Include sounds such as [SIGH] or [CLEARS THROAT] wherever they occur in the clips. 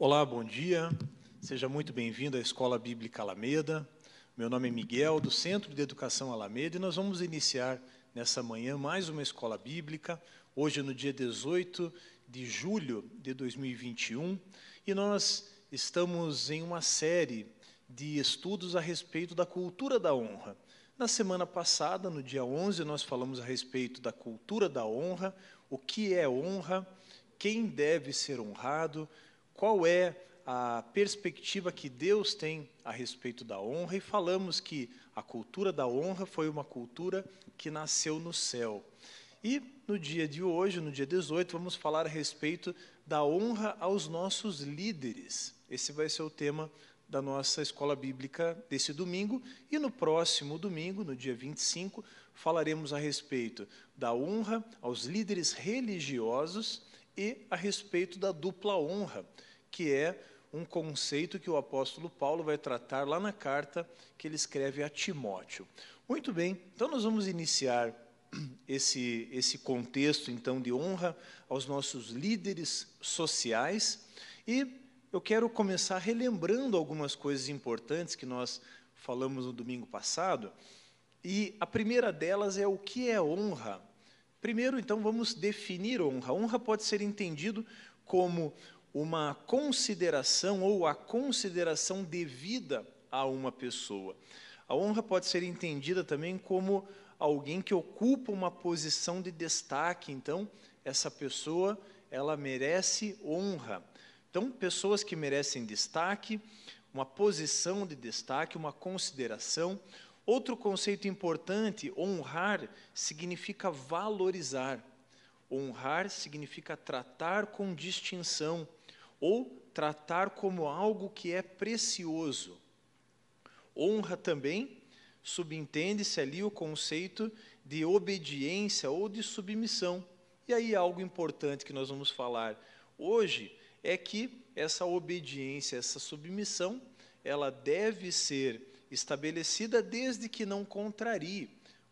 Olá, bom dia. Seja muito bem-vindo à Escola Bíblica Alameda. Meu nome é Miguel, do Centro de Educação Alameda, e nós vamos iniciar nessa manhã mais uma escola bíblica, hoje no dia 18 de julho de 2021, e nós estamos em uma série de estudos a respeito da cultura da honra. Na semana passada, no dia 11, nós falamos a respeito da cultura da honra, o que é honra, quem deve ser honrado, qual é a perspectiva que Deus tem a respeito da honra e falamos que a cultura da honra foi uma cultura que nasceu no céu. E no dia de hoje, no dia 18, vamos falar a respeito da honra aos nossos líderes. Esse vai ser o tema da nossa escola bíblica desse domingo. E no próximo domingo, no dia 25, falaremos a respeito da honra aos líderes religiosos e a respeito da dupla honra, que é um conceito que o apóstolo Paulo vai tratar lá na carta que ele escreve a Timóteo. Muito bem, então nós vamos iniciar [CLEARS THROAT] esse, esse contexto então de honra aos nossos líderes sociais e eu quero começar relembrando algumas coisas importantes que nós falamos no domingo passado e a primeira delas é o que é honra. Primeiro, então, vamos definir honra. Honra pode ser entendido como uma consideração ou a consideração devida a uma pessoa. A honra pode ser entendida também como alguém que ocupa uma posição de destaque. Então, essa pessoa, ela merece honra. Então, pessoas que merecem destaque, uma posição de destaque, uma consideração. Outro conceito importante, honrar significa valorizar. Honrar significa tratar com distinção ou tratar como algo que é precioso. Honra também subentende-se ali o conceito de obediência ou de submissão. E aí algo importante que nós vamos falar hoje é que essa obediência, essa submissão, ela deve ser estabelecida desde que não contrarie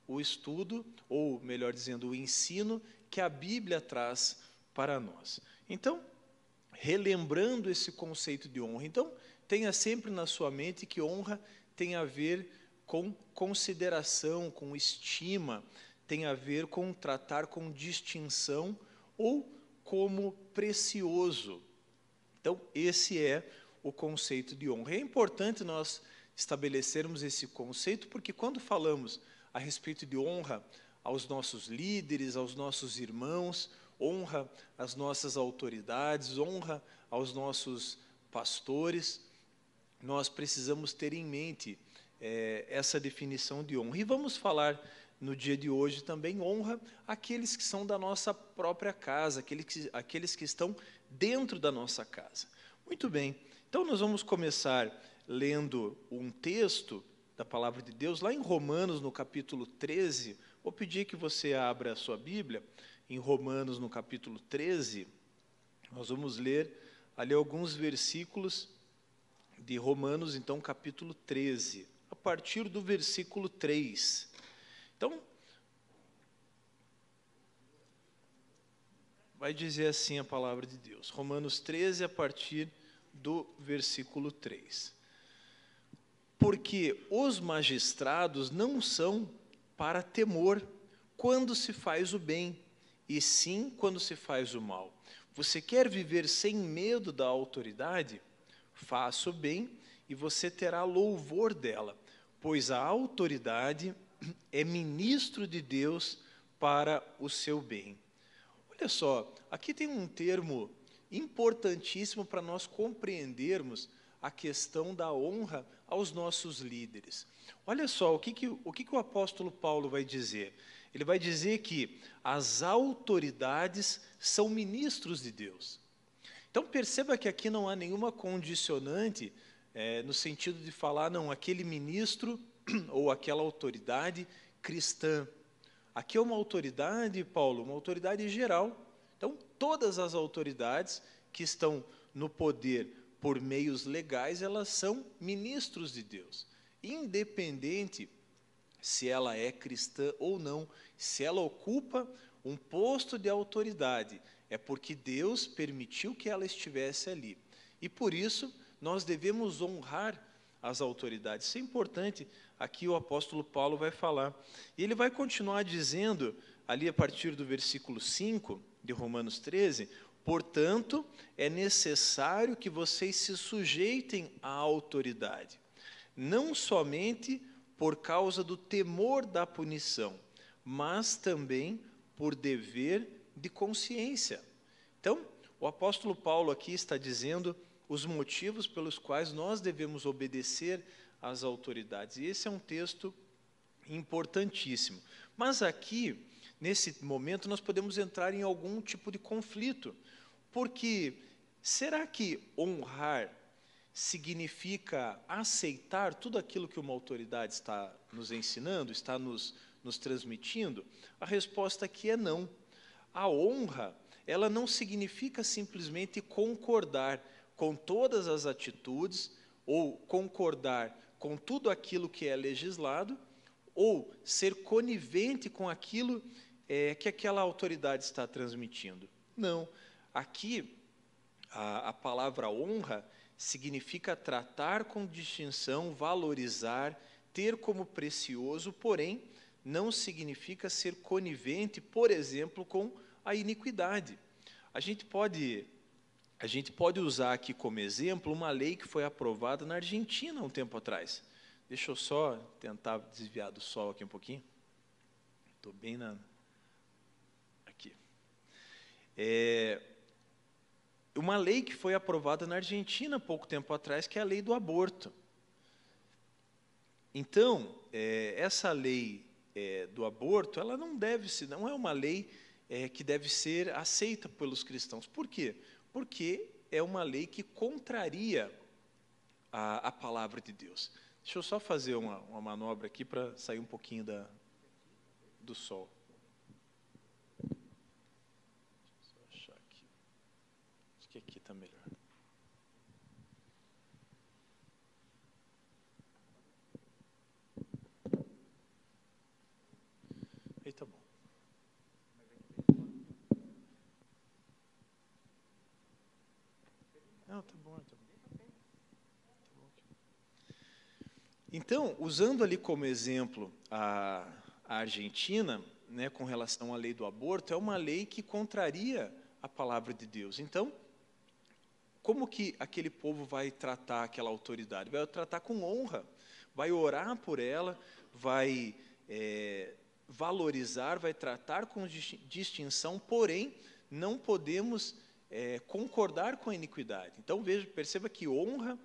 o estudo, ou melhor dizendo, o ensino que a Bíblia traz para nós. Então, relembrando esse conceito de honra. Então, tenha sempre na sua mente que honra tem a ver com consideração, com estima, tem a ver com tratar com distinção ou como precioso. Então, esse é o conceito de honra. É importante nós estabelecermos esse conceito, porque quando falamos a respeito de honra aos nossos líderes, aos nossos irmãos, honra às nossas autoridades, honra aos nossos pastores. Nós precisamos ter em mente é, essa definição de honra. E vamos falar no dia de hoje também honra aqueles que são da nossa própria casa, aqueles que, aqueles que estão dentro da nossa casa. Muito bem, então nós vamos começar lendo um texto da palavra de Deus, lá em Romanos, no capítulo 13. Vou pedir que você abra a sua Bíblia em Romanos, no capítulo 13, nós vamos ler ali alguns versículos de Romanos, então, capítulo 13, a partir do versículo 3. Então, vai dizer assim a palavra de Deus, Romanos 13, a partir do versículo 3. Porque os magistrados não são para temor quando se faz o bem, e sim quando se faz o mal. Você quer viver sem medo da autoridade? Faça o bem e você terá louvor dela, pois a autoridade é ministro de Deus para o seu bem. Olha só, aqui tem um termo importantíssimo para nós compreendermos a questão da honra aos nossos líderes. Olha só, o que, que, o, que, que o apóstolo Paulo vai dizer? Ele vai dizer que as autoridades são ministros de Deus. Então perceba que aqui não há nenhuma condicionante é, no sentido de falar, não, aquele ministro [CLEARS THROAT] ou aquela autoridade cristã. Aqui é uma autoridade, Paulo, uma autoridade geral. Então, todas as autoridades que estão no poder por meios legais, elas são ministros de Deus, independente se ela é cristã ou não, se ela ocupa um posto de autoridade, é porque Deus permitiu que ela estivesse ali. E por isso nós devemos honrar as autoridades. Isso é importante, aqui o apóstolo Paulo vai falar. E ele vai continuar dizendo, ali a partir do versículo 5 de Romanos 13: Portanto, é necessário que vocês se sujeitem à autoridade, não somente por causa do temor da punição, mas também por dever de consciência. Então, o apóstolo Paulo aqui está dizendo os motivos pelos quais nós devemos obedecer às autoridades. E esse é um texto importantíssimo. Mas aqui, nesse momento, nós podemos entrar em algum tipo de conflito, porque será que honrar significa aceitar tudo aquilo que uma autoridade está nos ensinando, está nos, nos transmitindo? A resposta aqui é não. A honra, ela não significa simplesmente concordar com todas as atitudes ou concordar com tudo aquilo que é legislado ou ser conivente com aquilo é, que aquela autoridade está transmitindo. Não. Aqui, a, a palavra honra significa tratar com distinção, valorizar, ter como precioso, porém, não significa ser conivente, por exemplo, com a iniquidade. A gente pode a gente pode usar aqui como exemplo uma lei que foi aprovada na Argentina um tempo atrás. Deixa eu só tentar desviar do sol aqui um pouquinho. Estou bem na. Aqui. É, uma lei que foi aprovada na Argentina pouco tempo atrás, que é a lei do aborto. Então, é, essa lei é, do aborto, ela não deve ser, não é uma lei é, que deve ser aceita pelos cristãos. Por quê? Porque é uma lei que contraria a, a palavra de Deus. Deixa eu só fazer uma, uma manobra aqui para sair um pouquinho da, do sol. Deixa eu só achar aqui. Acho que aqui está melhor. Aí tá bom. Não, tá bom, tá bom. Então, usando ali como exemplo a, a Argentina, né, com relação à lei do aborto, é uma lei que contraria a palavra de Deus. Então, como que aquele povo vai tratar aquela autoridade? Vai tratar com honra, vai orar por ela, vai é, valorizar, vai tratar com distinção, porém, não podemos é, concordar com a iniquidade. Então, veja, perceba que honra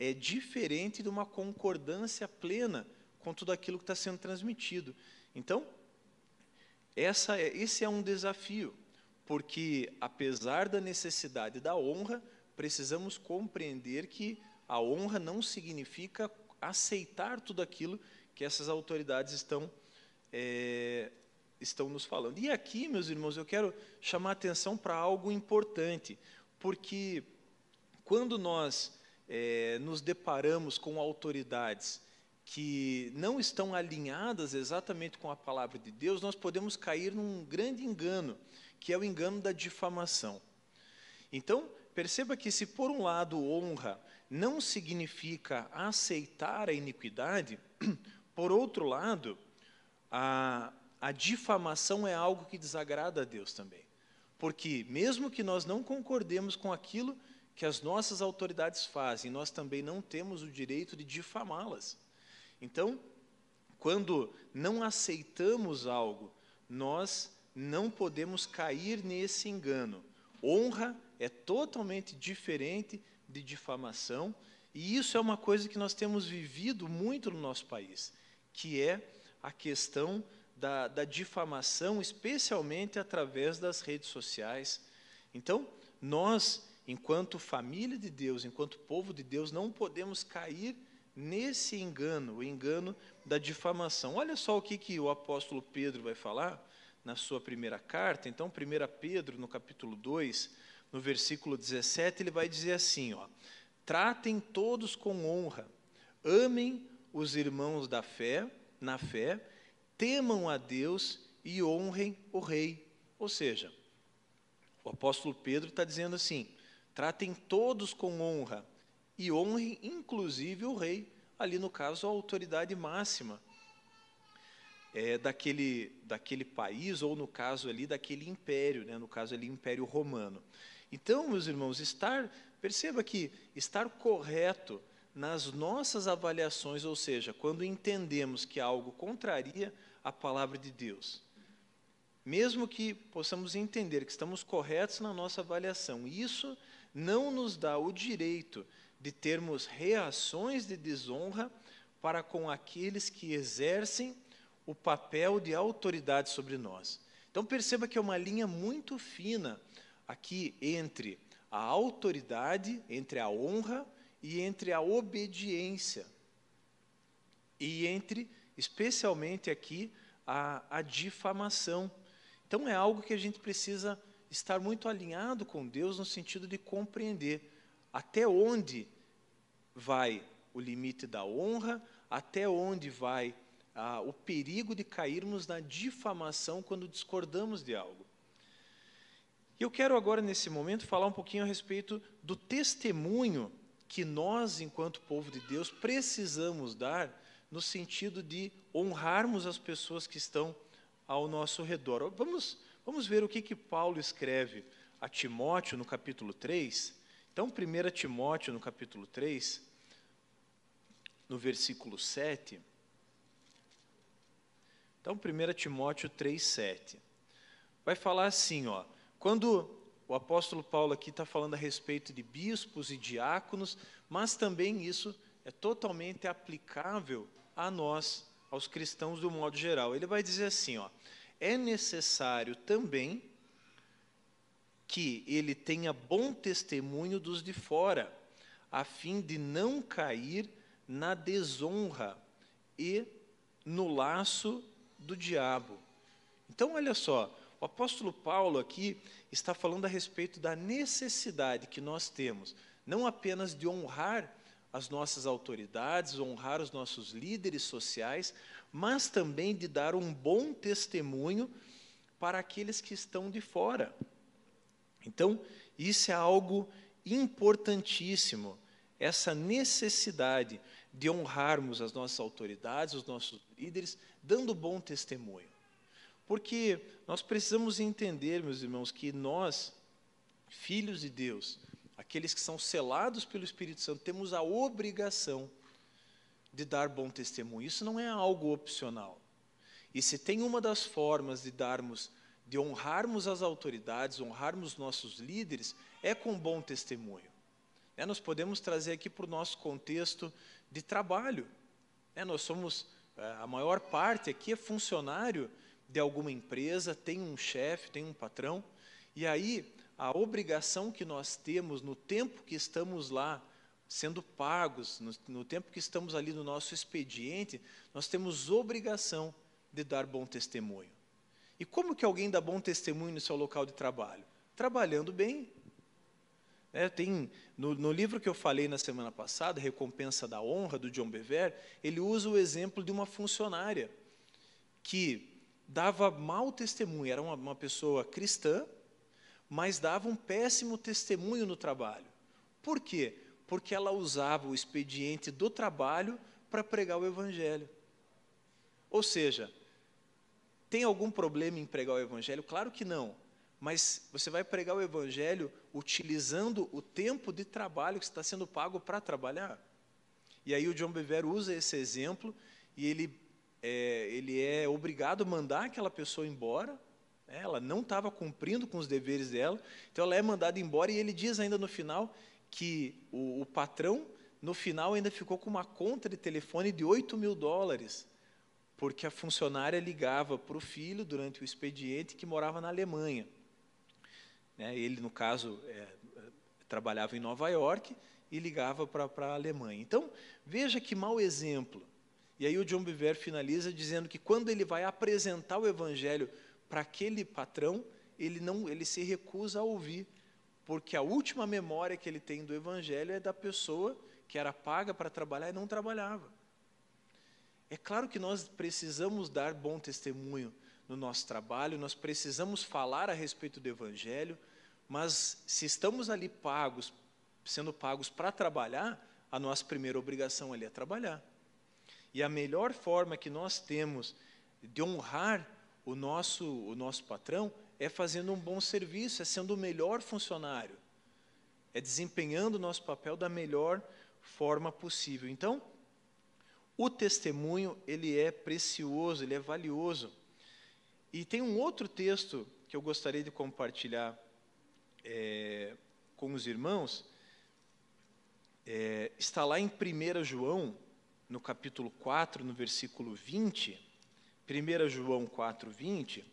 é diferente de uma concordância plena com tudo aquilo que está sendo transmitido. Então, essa é, esse é um desafio, porque apesar da necessidade da honra, precisamos compreender que a honra não significa aceitar tudo aquilo que essas autoridades estão é, estão nos falando. E aqui, meus irmãos, eu quero chamar a atenção para algo importante, porque quando nós é, nos deparamos com autoridades que não estão alinhadas exatamente com a palavra de Deus, nós podemos cair num grande engano, que é o engano da difamação. Então, perceba que se por um lado honra não significa aceitar a iniquidade, [CLEARS THROAT] por outro lado, a, a difamação é algo que desagrada a Deus também. Porque, mesmo que nós não concordemos com aquilo que as nossas autoridades fazem, nós também não temos o direito de difamá-las. Então, quando não aceitamos algo, nós não podemos cair nesse engano. Honra é totalmente diferente de difamação, e isso é uma coisa que nós temos vivido muito no nosso país, que é a questão da, da difamação, especialmente através das redes sociais. Então, nós, enquanto família de Deus, enquanto povo de Deus, não podemos cair nesse engano, o engano da difamação. Olha só o que, que o apóstolo Pedro vai falar na sua primeira carta. Então, 1 Pedro, no capítulo 2, no versículo 17, ele vai dizer assim: ó, tratem todos com honra, amem os irmãos da fé, na fé, temam a Deus e honrem o rei. Ou seja, o apóstolo Pedro está dizendo assim: tratem todos com honra e honrem inclusive o rei, ali no caso a autoridade máxima é, daquele, daquele país, ou no caso ali daquele império, né, no caso ali Império Romano. Então, meus irmãos, estar, perceba que estar correto nas nossas avaliações, ou seja, quando entendemos que algo contraria a palavra de Deus, mesmo que possamos entender que estamos corretos na nossa avaliação, isso não nos dá o direito de termos reações de desonra para com aqueles que exercem o papel de autoridade sobre nós. Então perceba que é uma linha muito fina aqui entre a autoridade, entre a honra e entre a obediência. E entre, especialmente aqui, a, a difamação. Então é algo que a gente precisa estar muito alinhado com Deus no sentido de compreender até onde vai o limite da honra, até onde vai ah, o perigo de cairmos na difamação quando discordamos de algo. E eu quero agora, nesse momento, falar um pouquinho a respeito do testemunho que nós, enquanto povo de Deus, precisamos dar no sentido de honrarmos as pessoas que estão ao nosso redor. Vamos, vamos ver o que, que Paulo escreve a Timóteo no capítulo 3. Então, 1 Timóteo no capítulo 3, no versículo 7. Então, 1 Timóteo 3,7. Vai falar assim, ó. Quando o apóstolo Paulo aqui está falando a respeito de bispos e diáconos, mas também isso é totalmente aplicável a nós, aos cristãos do modo geral. Ele vai dizer assim, ó. É necessário também que ele tenha bom testemunho dos de fora, a fim de não cair na desonra e no laço do diabo. Então, olha só, o apóstolo Paulo aqui está falando a respeito da necessidade que nós temos, não apenas de honrar as nossas autoridades, honrar os nossos líderes sociais, mas também de dar um bom testemunho para aqueles que estão de fora. Então, isso é algo importantíssimo, essa necessidade de honrarmos as nossas autoridades, os nossos líderes, dando bom testemunho. Porque nós precisamos entender, meus irmãos, que nós, filhos de Deus, aqueles que são selados pelo Espírito Santo, temos a obrigação de dar bom testemunho. Isso não é algo opcional. E se tem uma das formas de darmos, de honrarmos as autoridades, honrarmos nossos líderes, é com bom testemunho. É, nós podemos trazer aqui para o nosso contexto de trabalho. É, nós somos, é, a maior parte aqui é funcionário de alguma empresa, tem um chefe, tem um patrão, e aí a obrigação que nós temos no tempo que estamos lá sendo pagos, no, no tempo que estamos ali no nosso expediente, nós temos obrigação de dar bom testemunho. E como que alguém dá bom testemunho no seu local de trabalho? Trabalhando bem, é, tem, no, no, livro que eu falei na semana passada, Recompensa da Honra, do John Bever, ele usa o exemplo de uma funcionária que dava mau testemunho, era uma, uma pessoa cristã, mas dava um péssimo testemunho no trabalho. Por quê? Porque ela usava o expediente do trabalho para pregar o evangelho. Ou seja, tem algum problema em pregar o evangelho? Claro que não mas você vai pregar o evangelho utilizando o tempo de trabalho que está sendo pago para trabalhar. E aí o John Bever usa esse exemplo e ele é, ele é obrigado a mandar aquela pessoa embora. Né? Ela não estava cumprindo com os deveres dela, então ela é mandada embora e ele diz ainda no final que o, o patrão no final ainda ficou com uma conta de telefone de 8 mil dólares, porque a funcionária ligava para o filho durante o expediente que morava na Alemanha. Né? Ele, no caso, é, trabalhava em Nova York e ligava para a Alemanha. Então, veja que mau exemplo. E aí o John Bever finaliza dizendo que quando ele vai apresentar o evangelho para aquele patrão, ele não, ele se recusa a ouvir, porque a última memória que ele tem do evangelho é da pessoa que era paga para trabalhar e não trabalhava. É claro que nós precisamos dar bom testemunho no nosso trabalho, nós precisamos falar a respeito do Evangelho, Mas se estamos ali pagos, sendo pagos para trabalhar, a nossa primeira obrigação ali é trabalhar. E a melhor forma que nós temos de honrar o nosso, o nosso patrão é fazendo um bom serviço, é sendo o melhor funcionário, é desempenhando o nosso papel da melhor forma possível. Então, o testemunho ele é precioso, ele é valioso. E tem um outro texto que eu gostaria de compartilhar é, com os irmãos, é, está lá em 1 João, no capítulo 4, no versículo 20. 1 João 4, 20.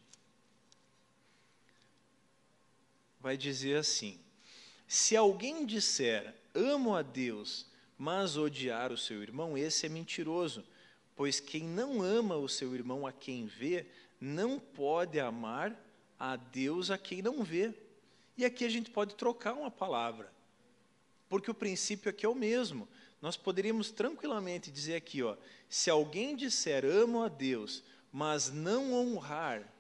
Vai dizer assim: Se alguém disser, amo a Deus, mas odiar o seu irmão, esse é mentiroso, pois quem não ama o seu irmão a quem vê, não pode amar a Deus a quem não vê. E aqui a gente pode trocar uma palavra, porque o princípio aqui é o mesmo. Nós poderíamos tranquilamente dizer aqui, ó, se alguém disser amo a Deus, mas não honrar,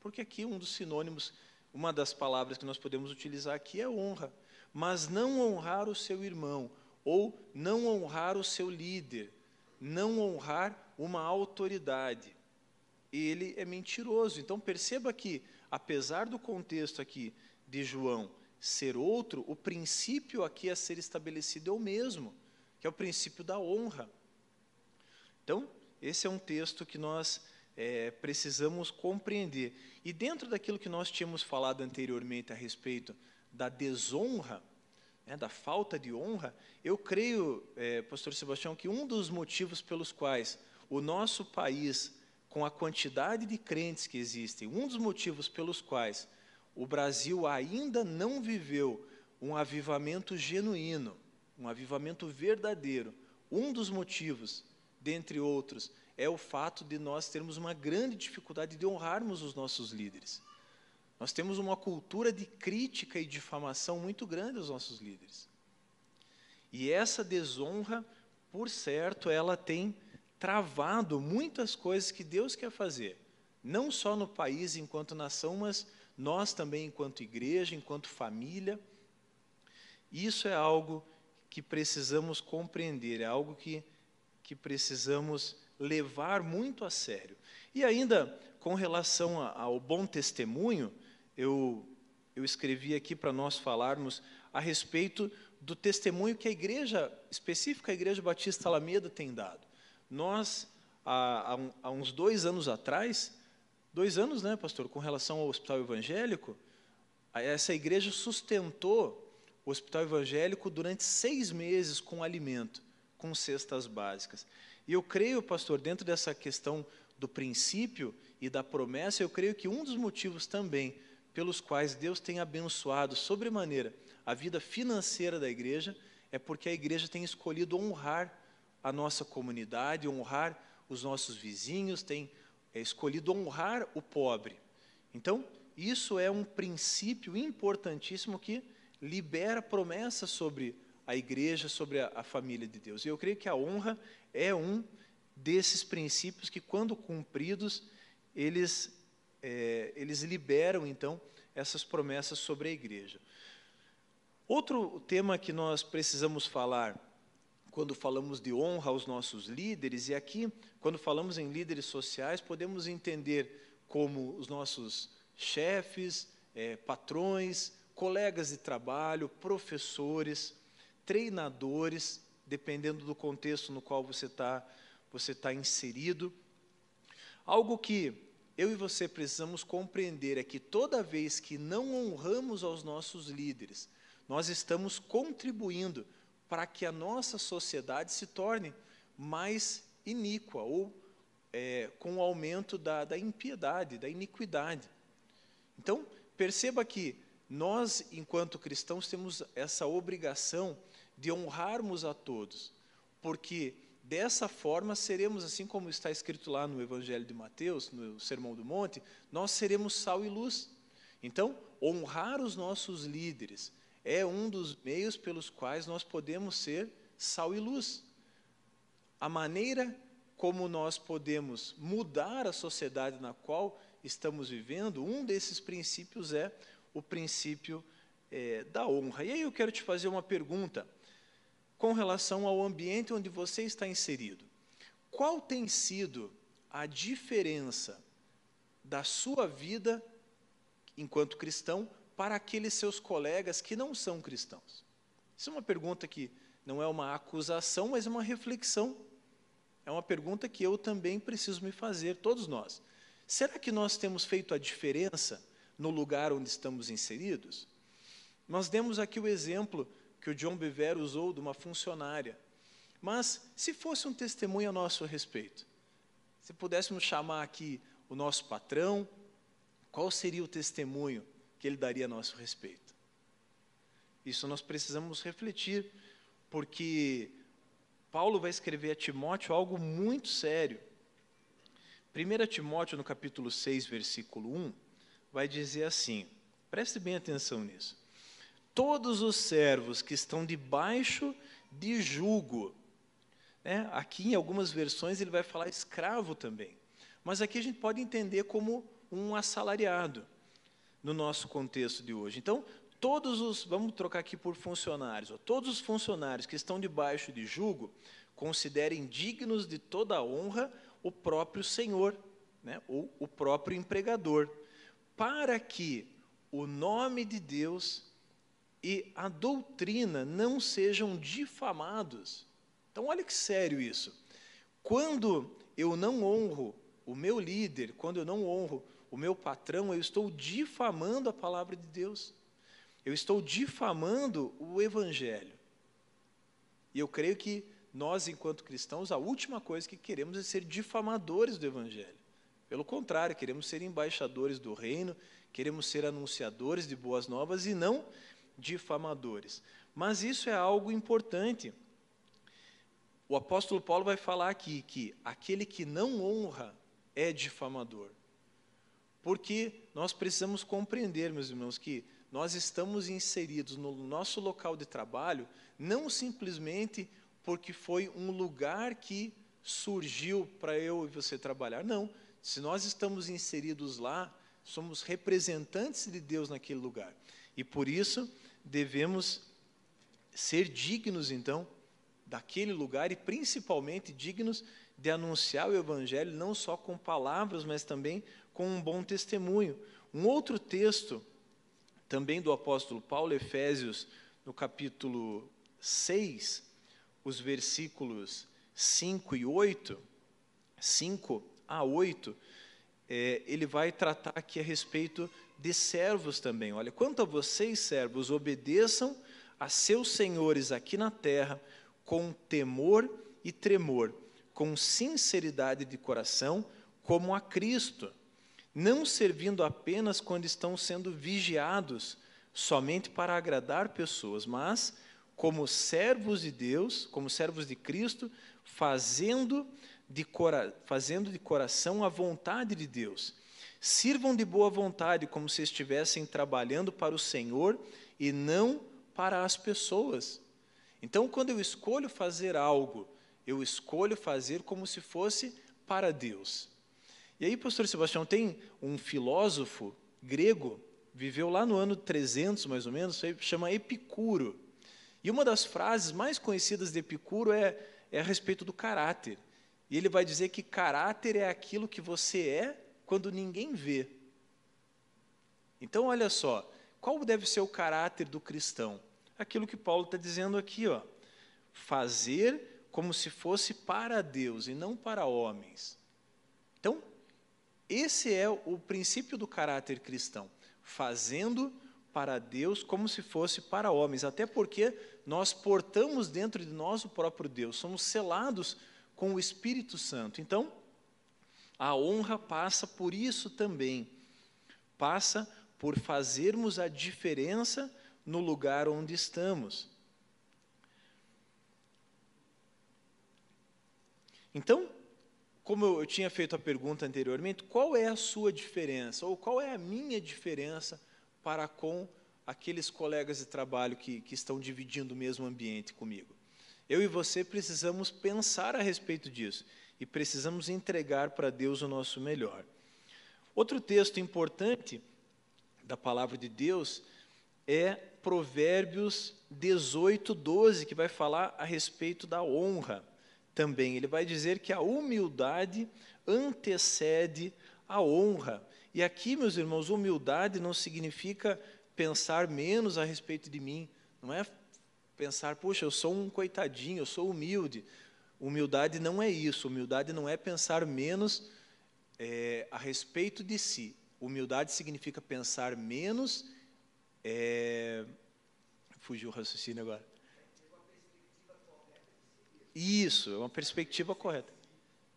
porque aqui um dos sinônimos, uma das palavras que nós podemos utilizar aqui é honra, mas não honrar o seu irmão, ou não honrar o seu líder, não honrar uma autoridade. Ele é mentiroso. Então perceba que, apesar do contexto aqui de João ser outro, o princípio aqui a ser estabelecido é o mesmo, que é o princípio da honra. Então, esse é um texto que nós é, precisamos compreender. E dentro daquilo que nós tínhamos falado anteriormente a respeito da desonra, né, da falta de honra, eu creio, é, pastor Sebastião, que um dos motivos pelos quais o nosso país, com a quantidade de crentes que existem, um dos motivos pelos quais o Brasil ainda não viveu um avivamento genuíno, um avivamento verdadeiro, um dos motivos, dentre outros, é o fato de nós termos uma grande dificuldade de honrarmos os nossos líderes. Nós temos uma cultura de crítica e difamação muito grande aos nossos líderes. E essa desonra, por certo, ela tem travado muitas coisas que Deus quer fazer, não só no país enquanto nação, mas nós também enquanto igreja, enquanto família. Isso é algo que precisamos compreender, é algo que, que precisamos levar muito a sério. E ainda, com relação ao bom testemunho, eu, eu escrevi aqui para nós falarmos a respeito do testemunho que a igreja, específica a Igreja Batista Alameda, tem dado. Nós, há, há uns dois anos atrás, dois anos, né, pastor, com relação ao hospital evangélico, essa igreja sustentou o hospital evangélico durante seis meses com alimento, com cestas básicas. E eu creio, pastor, dentro dessa questão do princípio e da promessa, eu creio que um dos motivos também pelos quais Deus tem abençoado sobremaneira a vida financeira da igreja, é porque a igreja tem escolhido honrar a nossa comunidade, honrar os nossos vizinhos, tem é, escolhido honrar o pobre. Então, isso é um princípio importantíssimo que libera promessas sobre a igreja, sobre a, a família de Deus. E eu creio que a honra é um desses princípios que, quando cumpridos, eles é, eles liberam, então, essas promessas sobre a igreja. Outro tema que nós precisamos falar quando falamos de honra aos nossos líderes, e aqui, quando falamos em líderes sociais, podemos entender como os nossos chefes, é, patrões, colegas de trabalho, professores, treinadores, dependendo do contexto no qual você está você tá inserido. Algo que eu e você precisamos compreender é que toda vez que não honramos aos nossos líderes, nós estamos contribuindo para que a nossa sociedade se torne mais iníqua ou é, com o aumento da, da impiedade, da iniquidade. Então, perceba que nós, enquanto cristãos, temos essa obrigação de honrarmos a todos, porque Dessa forma, seremos, assim como está escrito lá no Evangelho de Mateus, no Sermão do Monte, nós seremos sal e luz. Então, honrar os nossos líderes é um dos meios pelos quais nós podemos ser sal e luz. A maneira como nós podemos mudar a sociedade na qual estamos vivendo, um desses princípios é o princípio é, da honra. E aí eu quero te fazer uma pergunta com relação ao ambiente onde você está inserido. Qual tem sido a diferença da sua vida enquanto cristão para aqueles seus colegas que não são cristãos? Isso é uma pergunta que não é uma acusação, mas é uma reflexão. É uma pergunta que eu também preciso me fazer, todos nós. Será que nós temos feito a diferença no lugar onde estamos inseridos? Nós demos aqui o exemplo que o John Bever usou de uma funcionária. Mas, se fosse um testemunho a nosso respeito, se pudéssemos chamar aqui o nosso patrão, qual seria o testemunho que ele daria a nosso respeito? Isso nós precisamos refletir, porque Paulo vai escrever a Timóteo algo muito sério. 1 Timóteo, no capítulo 6, versículo 1, vai dizer assim: preste bem atenção nisso. Todos os servos que estão debaixo de jugo, né? aqui em algumas versões ele vai falar escravo também, mas aqui a gente pode entender como um assalariado no nosso contexto de hoje. Então, todos os, vamos trocar aqui por funcionários, ó, todos os funcionários que estão debaixo de jugo, considerem dignos de toda a honra o próprio Senhor, né, ou o próprio empregador, para que o nome de Deus e a doutrina não sejam difamados. Então, olha que sério isso. Quando eu não honro o meu líder, quando eu não honro o meu patrão, eu estou difamando a palavra de Deus. Eu estou difamando o Evangelho. E eu creio que nós, enquanto cristãos, a última coisa que queremos é ser difamadores do Evangelho. Pelo contrário, queremos ser embaixadores do reino, queremos ser anunciadores de boas novas e não difamadores. Mas isso é algo importante. O apóstolo Paulo vai falar aqui que aquele que não honra é difamador. Porque nós precisamos compreender, meus irmãos, que nós estamos inseridos no nosso local de trabalho não simplesmente porque foi um lugar que surgiu para eu e você trabalhar. Não. Se nós estamos inseridos lá, somos representantes de Deus naquele lugar. E por isso devemos ser dignos, então, daquele lugar e principalmente dignos de anunciar o Evangelho, não só com palavras, mas também com um bom testemunho. Um outro texto também do apóstolo Paulo, Efésios, no capítulo 6, os versículos 5 e 8, 5 a 8, é, ele vai tratar aqui a respeito de servos também. Olha, quanto a vocês, servos, obedeçam a seus senhores aqui na terra com temor e tremor, com sinceridade de coração, como a Cristo não servindo apenas quando estão sendo vigiados somente para agradar pessoas, mas como servos de Deus, como servos de Cristo, fazendo de, cora fazendo de coração a vontade de Deus. Sirvam de boa vontade, como se estivessem trabalhando para o Senhor e não para as pessoas. Então, quando eu escolho fazer algo, eu escolho fazer como se fosse para Deus. E aí, pastor Sebastião, tem um filósofo grego, viveu lá no ano 300, mais ou menos, chama Epicuro. E uma das frases mais conhecidas de Epicuro é, é a respeito do caráter. E ele vai dizer que caráter é aquilo que você é quando ninguém vê. Então, olha só, qual deve ser o caráter do cristão? Aquilo que Paulo está dizendo aqui, ó. Fazer como se fosse para Deus e não para homens. Então, esse é o princípio do caráter cristão, fazendo para Deus como se fosse para homens, até porque nós portamos dentro de nós o próprio Deus, somos selados com o Espírito Santo. Então, a honra passa por isso também, passa por fazermos a diferença no lugar onde estamos. Então, como eu tinha feito a pergunta anteriormente, qual é a sua diferença, ou qual é a minha diferença para com aqueles colegas de trabalho que, que estão dividindo o mesmo ambiente comigo? Eu e você precisamos pensar a respeito disso e precisamos entregar para Deus o nosso melhor. Outro texto importante da palavra de Deus é Provérbios 18, 12, que vai falar a respeito da honra também. Ele vai dizer que a humildade antecede a honra. E aqui, meus irmãos, humildade não significa pensar menos a respeito de mim, não é pensar, puxa, eu sou um coitadinho, eu sou humilde. Humildade não é isso, humildade não é pensar menos é, a respeito de si. Humildade significa pensar menos. É, fugiu o raciocínio agora. Isso, é uma perspectiva correta.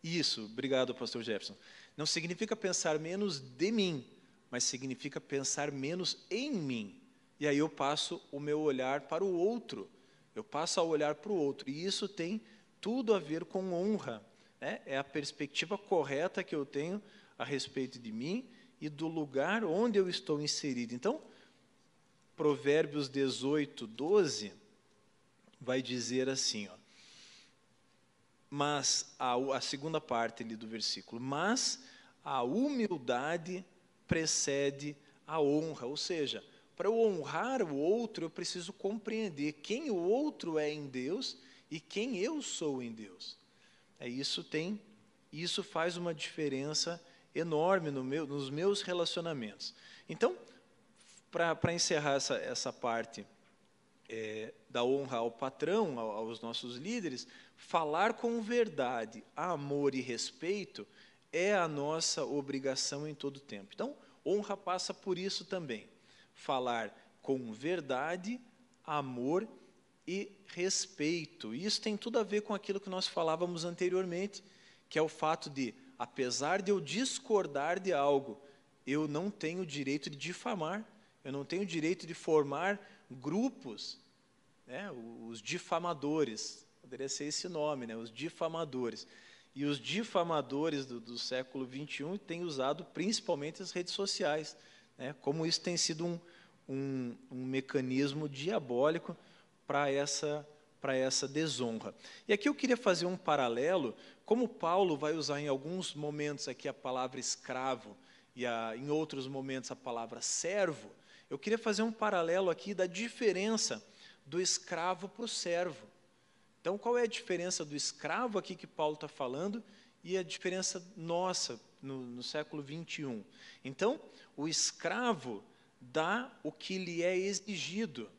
Isso, obrigado, pastor Jefferson. Não significa pensar menos de mim, mas significa pensar menos em mim. E aí eu passo o meu olhar para o outro. Eu passo a olhar para o outro. E isso tem tudo a ver com honra. Né? É a perspectiva correta que eu tenho a respeito de mim e do lugar onde eu estou inserido. Então, Provérbios 18, 12 vai dizer assim, ó, mas a, a segunda parte ali do versículo, mas a humildade precede a honra, ou seja, para eu honrar o outro, eu preciso compreender quem o outro é em Deus e quem eu sou em Deus. É isso tem, isso faz uma diferença enorme no meu, nos meus relacionamentos. Então, para encerrar essa, essa parte é, da honra ao patrão, aos nossos líderes, falar com verdade, amor e respeito é a nossa obrigação em todo tempo. Então, honra passa por isso também falar com verdade, amor e respeito. E isso tem tudo a ver com aquilo que nós falávamos anteriormente, que é o fato de, apesar de eu discordar de algo, eu não tenho direito de difamar, eu não tenho direito de formar grupos, né, os difamadores, poderia ser esse nome, né, os difamadores. E os difamadores do, do século XXI têm usado principalmente as redes sociais né, como isso tem sido um, um, um mecanismo diabólico para essa, essa desonra. E aqui eu queria fazer um paralelo, como Paulo vai usar em alguns momentos aqui a palavra escravo e a, em outros momentos a palavra servo, eu queria fazer um paralelo aqui da diferença do escravo para o servo. Então, qual é a diferença do escravo aqui que Paulo está falando e a diferença nossa no, no século 21? Então, o escravo dá o que lhe é exigido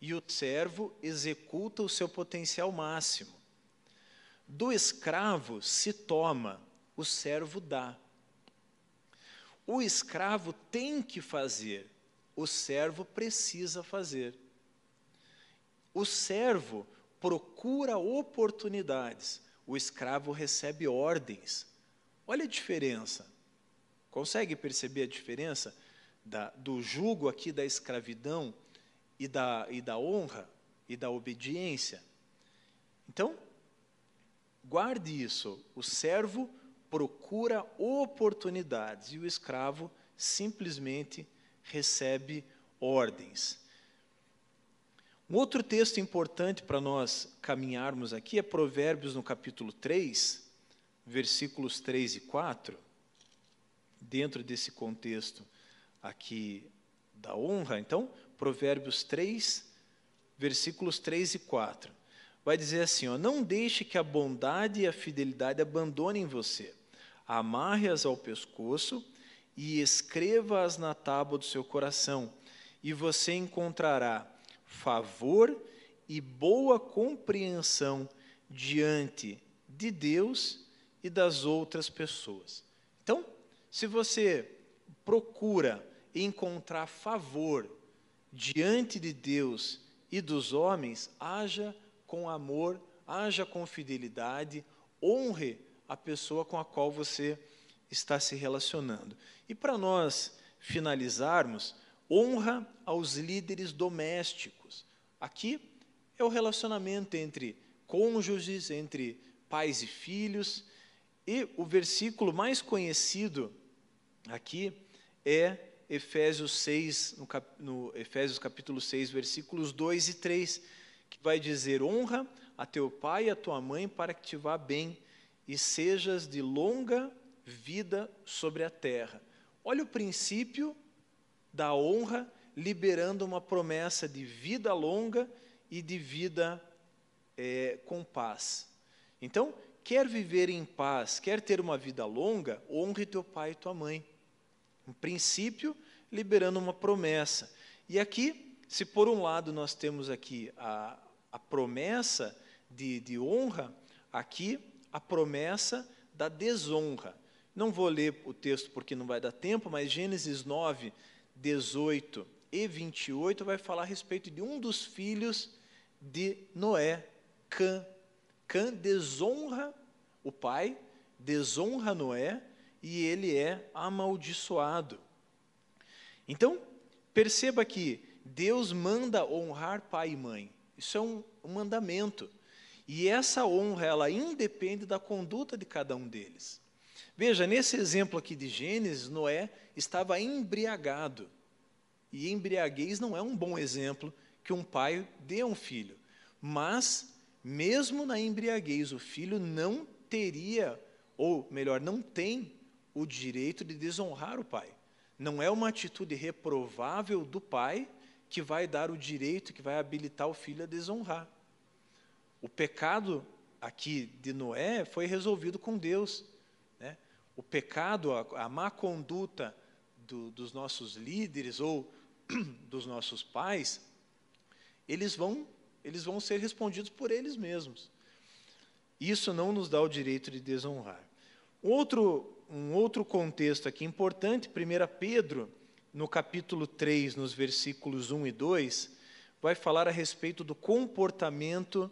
e o servo executa o seu potencial máximo. Do escravo se toma, o servo dá. O escravo tem que fazer, o servo precisa fazer. O servo procura oportunidades, o escravo recebe ordens. Olha a diferença. Consegue perceber a diferença da, do jugo aqui da escravidão e da, e da honra e da obediência? Então, guarde isso. O servo procura oportunidades e o escravo simplesmente recebe ordens. Um outro texto importante para nós caminharmos aqui é Provérbios no capítulo 3, versículos 3 e 4 dentro desse contexto aqui da honra, então, Provérbios 3, versículos 3 e 4. Vai dizer assim: ó, Não deixe que a bondade e a fidelidade abandonem você, amarre-as ao pescoço e escreva-as na tábua do seu coração, e você encontrará favor e boa compreensão diante de Deus e das outras pessoas. Então, se você procura encontrar favor diante de Deus e dos homens, haja com amor, haja com fidelidade, honre a pessoa com a qual você está se relacionando. E para nós finalizarmos, honra aos líderes domésticos. Aqui é o relacionamento entre cônjuges, entre pais e filhos, e o versículo mais conhecido aqui é Efésios 6, no, cap, no, Efésios capítulo 6, versículos 2 e 3, que vai dizer: Honra a teu pai e a tua mãe para que te vá bem e sejas de longa vida sobre a terra. Olha o princípio da honra liberando uma promessa de vida longa e de vida é, com paz. Então, quer viver em paz, quer ter uma vida longa, honre teu pai e tua mãe. Um princípio, liberando uma promessa. E aqui, se por um lado nós temos aqui a, a promessa de, de honra, aqui a promessa da desonra. Não vou ler o texto porque não vai dar tempo, mas Gênesis 9, 18 e 28 vai falar a respeito de um dos filhos de Noé, Cã. Cã desonra o pai, desonra Noé e ele é amaldiçoado. Então, perceba que Deus manda honrar pai e mãe. Isso é um, um mandamento. E essa honra, ela independe da conduta de cada um deles. Veja, nesse exemplo aqui de Gênesis, Noé estava embriagado. E embriaguez não é um bom exemplo que um pai dê a um filho. Mas, mesmo na embriaguez, o filho não teria, ou melhor, não tem o direito de desonrar o pai. Não é uma atitude reprovável do pai que vai dar o direito, que vai habilitar o filho a desonrar. O pecado aqui de Noé foi resolvido com Deus. Né? O pecado, a, a má conduta do, dos nossos líderes ou [CLEARS THROAT] dos nossos pais, eles vão, eles vão ser respondidos por eles mesmos. Isso não nos dá o direito de desonrar. Outro, um outro contexto aqui importante, 1 Pedro, no capítulo 3, nos versículos 1 e 2, vai falar a respeito do comportamento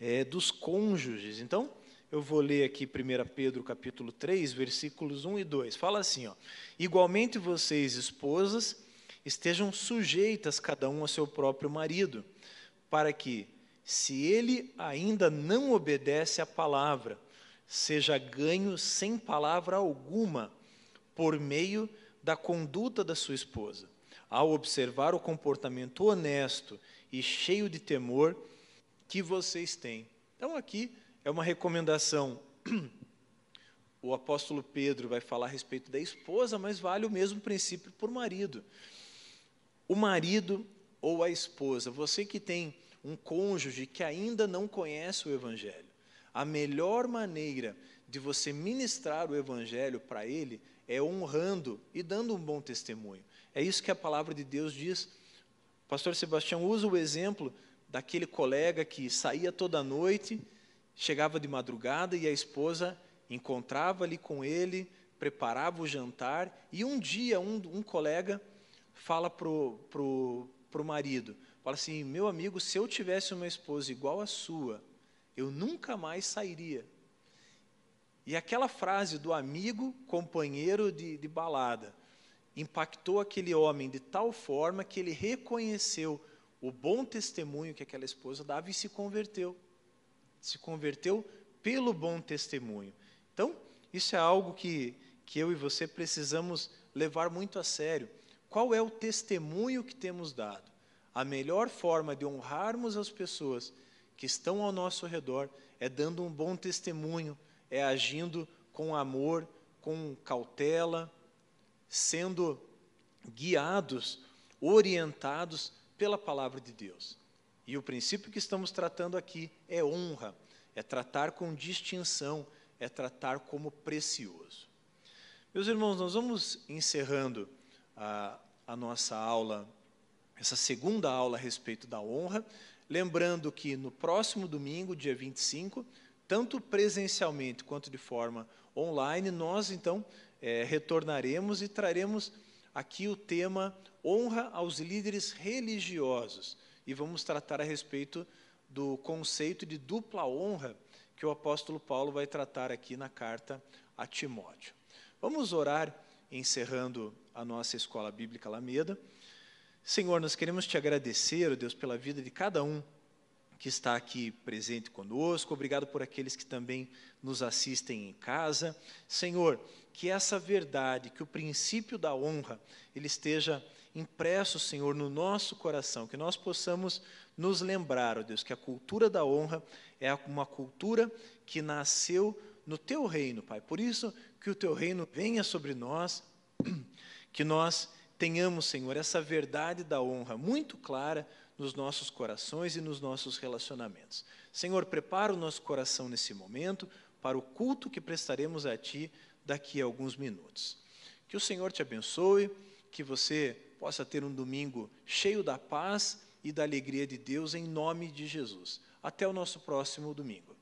é, dos cônjuges. Então, eu vou ler aqui 1 Pedro capítulo 3, versículos 1 e 2. Fala assim, ó: Igualmente vocês, esposas, estejam sujeitas cada um ao seu próprio marido, para que, se ele ainda não obedece à palavra, seja ganho sem palavra alguma, por meio da conduta da sua esposa, ao observar o comportamento honesto e cheio de temor que vocês têm. Então, aqui é uma recomendação. [CLEARS THROAT] O apóstolo Pedro vai falar a respeito da esposa, mas vale o mesmo princípio por marido. O marido ou a esposa, você que tem um cônjuge que ainda não conhece o Evangelho, a melhor maneira de você ministrar o Evangelho para ele é honrando e dando um bom testemunho. É isso que a palavra de Deus diz. O pastor Sebastião usa o exemplo daquele colega que saía toda noite, chegava de madrugada e a esposa encontrava ali com ele, preparava o jantar, e um dia um, um colega fala para o pro, pro marido, fala assim, meu amigo, se eu tivesse uma esposa igual a sua, eu nunca mais sairia. E aquela frase do amigo, companheiro de, de balada, impactou aquele homem de tal forma que ele reconheceu o bom testemunho que aquela esposa dava e se converteu. Se converteu pelo bom testemunho. Então, isso é algo que, que eu e você precisamos levar muito a sério. Qual é o testemunho que temos dado? A melhor forma de honrarmos as pessoas que estão ao nosso redor é dando um bom testemunho, é agindo com amor, com cautela, sendo guiados, orientados pela palavra de Deus. E o princípio que estamos tratando aqui é honra, é tratar com distinção, é tratar como precioso. Meus irmãos, nós vamos encerrando a, a nossa aula, essa segunda aula a respeito da honra, lembrando que no próximo domingo, dia 25, tanto presencialmente quanto de forma online, nós então é, retornaremos e traremos aqui o tema honra aos líderes religiosos. E vamos tratar a respeito do conceito de dupla honra que o apóstolo Paulo vai tratar aqui na carta a Timóteo. Vamos orar encerrando a nossa escola bíblica Alameda. Senhor, nós queremos te agradecer, Deus, pela vida de cada um que está aqui presente conosco. Obrigado por aqueles que também nos assistem em casa. Senhor, que essa verdade, que o princípio da honra, ele esteja impresso, Senhor, no nosso coração, que nós possamos nos lembrar, ó Deus, que a cultura da honra é uma cultura que nasceu no teu reino, Pai. Por isso que o teu reino venha sobre nós, [CLEARS THROAT] que nós tenhamos, Senhor, essa verdade da honra muito clara nos nossos corações e nos nossos relacionamentos. Senhor, prepara o nosso coração nesse momento para o culto que prestaremos a Ti daqui a alguns minutos. Que o Senhor te abençoe, que você possa ter um domingo cheio da paz e da alegria de Deus em nome de Jesus. Até o nosso próximo domingo.